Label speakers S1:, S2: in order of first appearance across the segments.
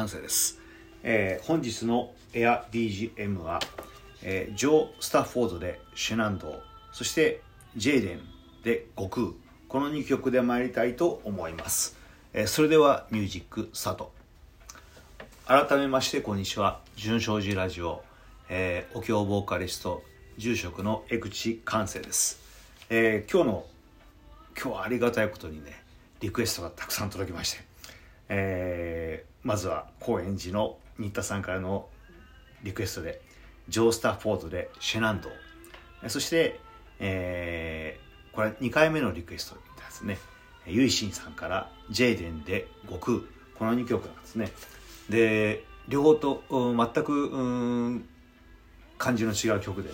S1: 江口寛生です、えー本日のエア BGM は、えージョー・スタッフォードでシェナンドそしてジェイデンで悟空。この2曲で参りたいと思います、えーそれではミュージックスタート。改めましてこんにちは。純正寺ラジオ、えーお経ボーカリスト住職の江口寛生です、えー今日の今日はありがたいことにねリクエストがたくさん届きまして、えーまずは高円寺の新田さんからのリクエストでジョー・スタッフォードでシェナンド。そして、えーこれ2回目のリクエストですね。ユイシンさんからジェイデンで悟空。この2曲なんですね。で両方と全く感じの違う曲で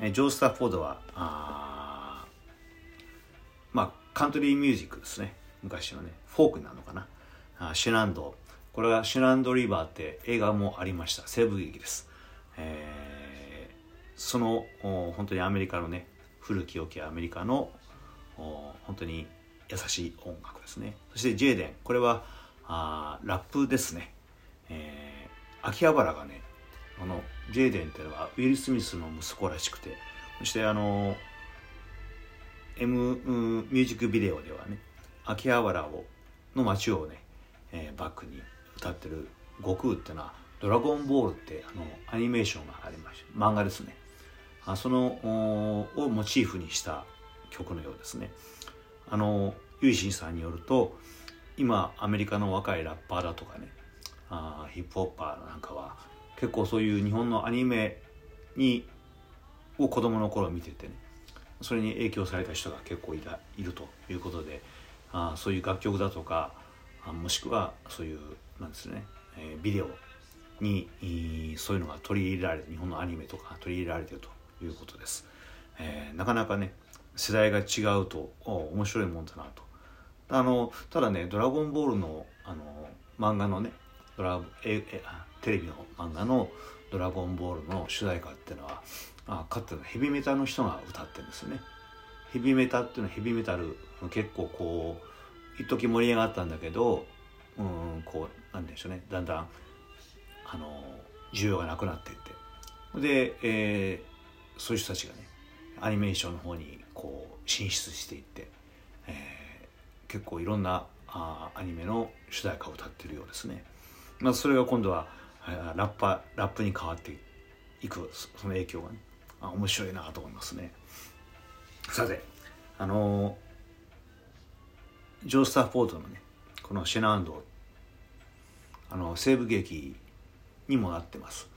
S1: ね。ジョー・スタッフォードはあーまあカントリーミュージックですね。昔のねフォークなのかな。シェナンド。これはシェナンドリバーって映画もありました。西部劇です、えーその本当にアメリカのね古き良きアメリカの本当に優しい音楽ですね。そしてジェイデン。これはあラップですね、えー秋葉原がねこのジェイデンっていうのはウィル・スミスの息子らしくてそしてあの M ミュージックビデオではね秋葉原をの街をね、えーバックに歌ってる悟空っていうのは「ドラゴンボール」ってあのアニメーションがありまして漫画ですね。あそのをモチーフにした曲のようですね。あのユイシンさんによると今アメリカの若いラッパーだとかねあヒップホッパーなんかは結構そういう日本のアニメにを子供の頃見ててねそれに影響された人が結構いたいるということであそういう楽曲だとかもしくはそういうなんですね、えービデオにいそういうのが取り入れられて日本のアニメとか取り入れられてるということです、えーなかなかね世代が違うとお面白いもんだなと。あのただね「ドラゴンボールの」あの漫画のねドラええあテレビの漫画の「ドラゴンボール」の主題歌っていうのはあかつてのヘビメタの人が歌ってるんですよね。ヘビメタっていうのはヘビメタル結構こう一時盛り上がったんだけどうんこうなんでしょうね。だんだんあの需要がなくなっていって。で、えーそういう人たちがねアニメーションの方にこう進出していって、えー結構いろんなあアニメの主題歌を歌ってるようですね、まあ、それが今度はラッパラップに変わっていくその影響がねあ面白いなと思いますね。さてあのージョー・スタッフォードのねこのシェナンドあの西部劇にもなってます。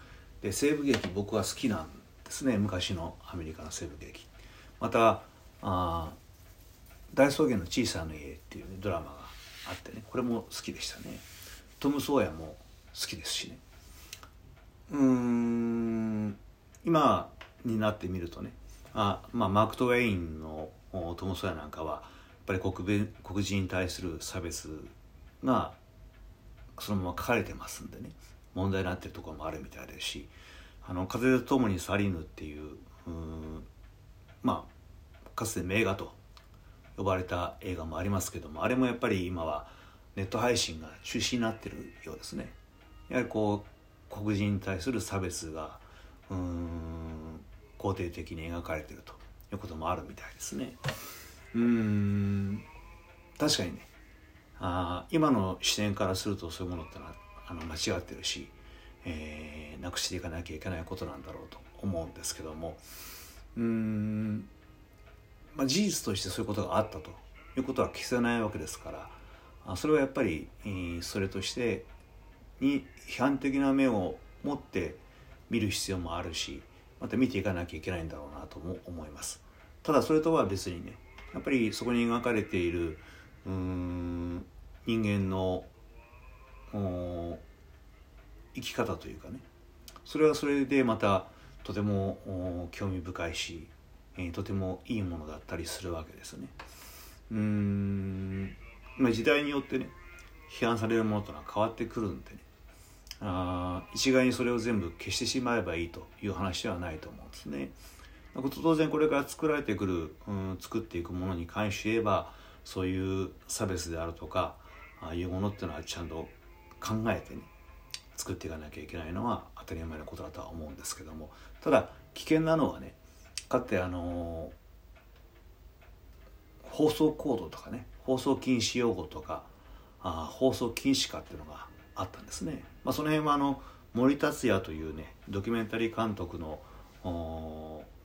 S1: で西部劇僕は好きなんですね。昔のアメリカの西部劇。またあ大草原の小さな家っていう、ね、ドラマがあってねこれも好きでしたね。トム・ソーヤも好きですしね。うん今になってみるとねあ、まあ、マーク・トウェインのトム・ソーヤなんかはっぱり国弁黒人に対する差別がそのまま書かれてますんでね。問題になってるところもあるみたいですし「あの風と共に去りぬ」っていうまあかつて名画と呼ばれた映画もありますけどもあれもやっぱり今はネット配信が中止になってるようですね。やはりこう黒人に対する差別がうん肯定的に描かれてるということもあるみたいですね。うん。確かにね。あ今の視点からするとそういうものってのはあの間違ってるし、えーなくしていかなきゃいけないことなんだろうと思うんですけども。うん、まあ、事実としてそういうことがあったということは消せないわけですからあそれはやっぱり、えーそれとしてに批判的な目を持って見る必要もあるしまた見ていかなきゃいけないんだろうなとも思います。ただそれとは別にねやっぱりそこに描かれているうーん人間の生き方というかねそれはそれでまたとても興味深いし、えーとてもいいものだったりするわけですね。うんま時代によってね批判されるものというのは変わってくるんでねあ一概にそれを全部消してしまえばいいという話ではないと思うんですね。当然これから作られてくる、うん、作っていくものに関して言えばそういう差別であるとかああいうものっていうのはちゃんと考えてね作っていかなきゃいけないのは当たり前のことだとは思うんですけどもただ危険なのはねかってあの放送コードとかね放送禁止用語とかあ放送禁止かっていうのがあったんですね。まあ、その辺はあの森達也というねドキュメンタリー監督の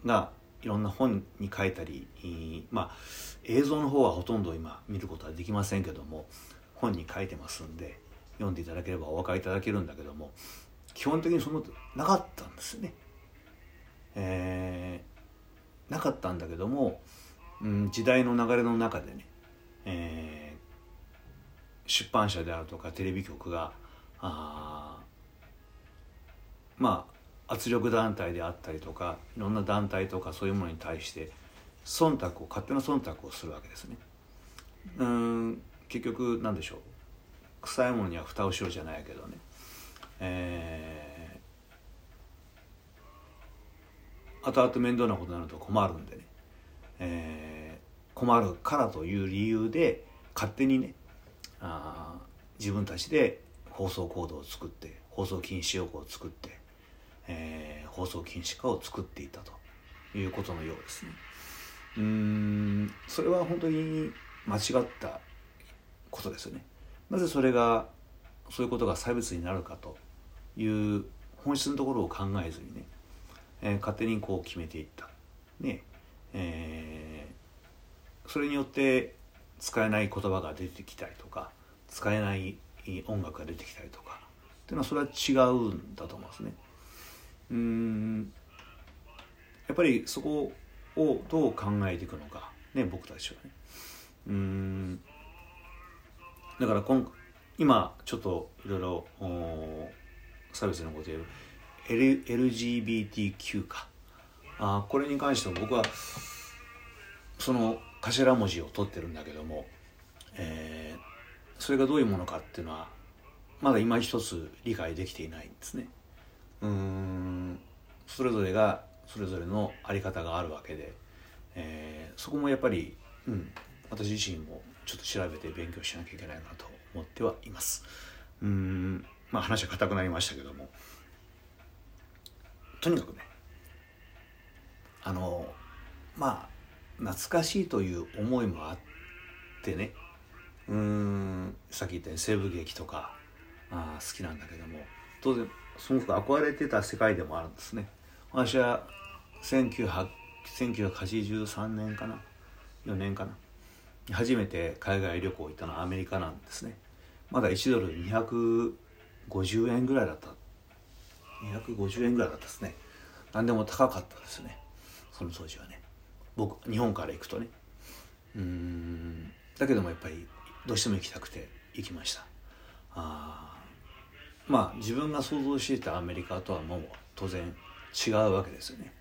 S1: がいろんな本に書いたりまあ映像の方はほとんど今見ることはできませんけども本に書いてますんで読んでいただければお分かりいただけるんだけども基本的にそのなかったんですね。えー、なかったんだけども、うん、時代の流れの中でね、えー、出版社であるとかテレビ局があまあ圧力団体であったりとかいろんな団体とかそういうものに対して忖度を勝手な忖度をするわけですね。うん結局何でしょう。臭いものには蓋をしろじゃないけどね、えー、後々面倒なことになると困るんでね、えー、困るからという理由で勝手にねあ自分たちで放送コードを作って放送禁止用語を作って、えー、放送禁止化を作っていたということのようですね。うんそれは本当に間違ったことですよね。なぜそれがそういうことが差別になるかという本質のところを考えずにね、えー、勝手にこう決めていった。ねえー、それによって使えない言葉が出てきたりとか使えない音楽が出てきたりとかっていうのはそれは違うんだと思うんですね。うんやっぱりそこをどう考えていくのか。ね僕たちはね。うん。だから今今ちょっといろいろ差別のこと言う L LGBTQ か。あこれに関しては僕はその頭文字を取ってるんだけども、えー、それがどういうものかっていうのはまだ今一つ理解できていないんですね。うん。それぞれがそれぞれの在り方があるわけで、えー、そこもやっぱり、うん、私自身もちょっと調べて勉強しなきゃいけないなと思ってはいます。うんまあ話は硬くなりましたけどもとにかくねあのまあ懐かしいという思いもあってねうんさっき言ったように西部劇とかあ好きなんだけども当然すごく憧れてた世界でもあるんですね。私は1983年かな？4年かな？初めて海外旅行行ったのはアメリカなんですね。まだ1ドル250円ぐらいだった。250円ぐらいだったですね。何でも高かったですね。その当時はね。僕日本から行くとね。うん。だけどもやっぱりどうしても行きたくて行きました。あまあ自分が想像していたアメリカとはもう当然違うわけですよね。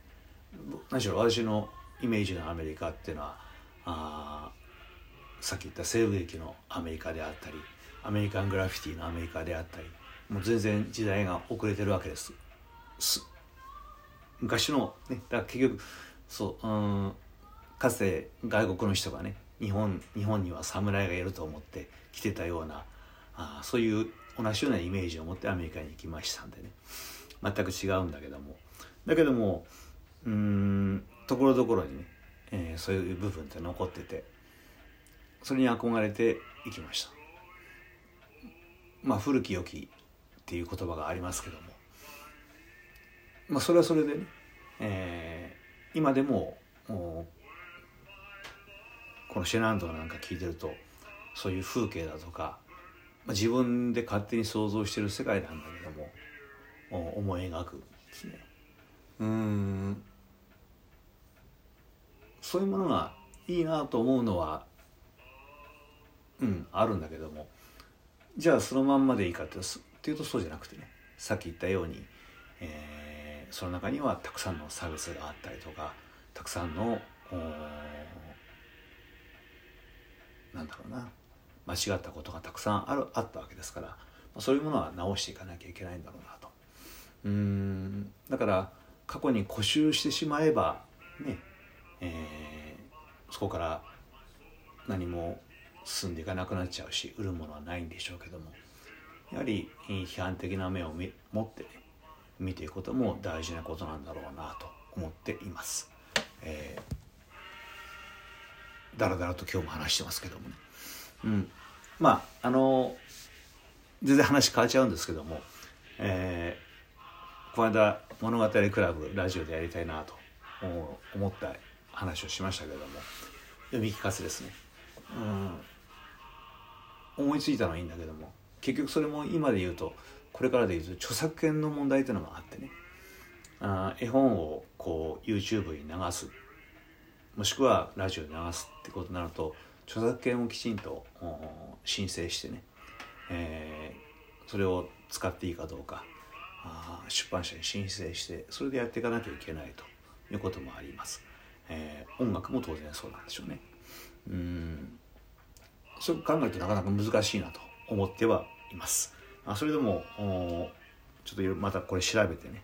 S1: 何しろ私のイメージのアメリカっていうのはあさっき言った西部劇のアメリカであったりアメリカングラフィティのアメリカであったりもう全然時代が遅れてるわけです。昔のねだから結局そううんかつて外国の人がね日本日本には侍がいると思って来てたようなあそういう同じようなイメージを持ってアメリカに行きましたんでね。全く違うんだけども。だけどもうんところどころにね、えー、そういう部分って残っててそれに憧れていきました。まあ古き良きっていう言葉がありますけども。まあそれはそれでね、えー、今でもこのシェナンドなんか聞いてるとそういう風景だとか、まあ、自分で勝手に想像してる世界なんだけども思い描くですね。うん。そういうものがいいなと思うのはうんあるんだけども。じゃあそのまんまでいいかってっていうとそうじゃなくてね。さっき言ったように、えー、その中にはたくさんの差別があったりとかたくさんのなんだろうな。間違ったことがたくさんあるあったわけですから。まあそういうものは直していかなきゃいけないんだろうなと。うん。だから過去に固執してしまえばね、えー、そこから何も進んでいかなくなっちゃうし売るものはないんでしょうけどもやはり批判的な目を持ってね見ていくことも大事なことなんだろうなと思っています。えー、だらだらと今日も話してますけどもね。うん、まああの全然話変わっちゃうんですけども、えー、この間物語クラブラジオでやりたいなと思った話をしましたけれども。読み聞かせですね。うん。思いついたのはいいんだけども。結局それも今で言うとこれからで言うと著作権の問題というのがあってね。あ絵本をこう YouTube に流す。もしくはラジオに流すってことになると著作権をきちんと申請してね、えー、それを使っていいかどうか。出版社に申請してそれでやっていかなきゃいけないということもあります、えー、音楽も当然そうなんでしょうね。うん。そう考えるとなかなか難しいなと思ってはいます。あそれでもちょっとまたこれ調べてね、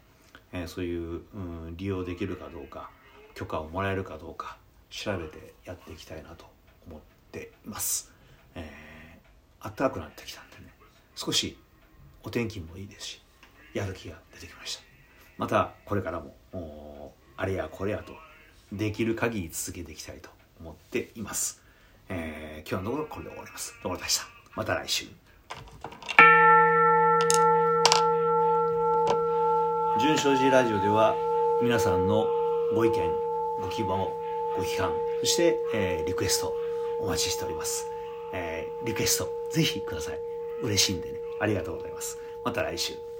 S1: えー、そういう、うん、利用できるかどうか許可をもらえるかどうか調べてやっていきたいなと思っています、えー、暖かくなってきたんでね少しお天気もいいですしやる気が出てきました。またこれからもあれやこれやとできる限り続けていきたいと思っています、えー、今日のところこれで終わります。どうもでしたまた来週。純正寺ラジオでは皆さんのご意見ご希望ご批判そして、えー、リクエストお待ちしております、えー、リクエストぜひください。嬉しいんでね。ありがとうございます。また来週。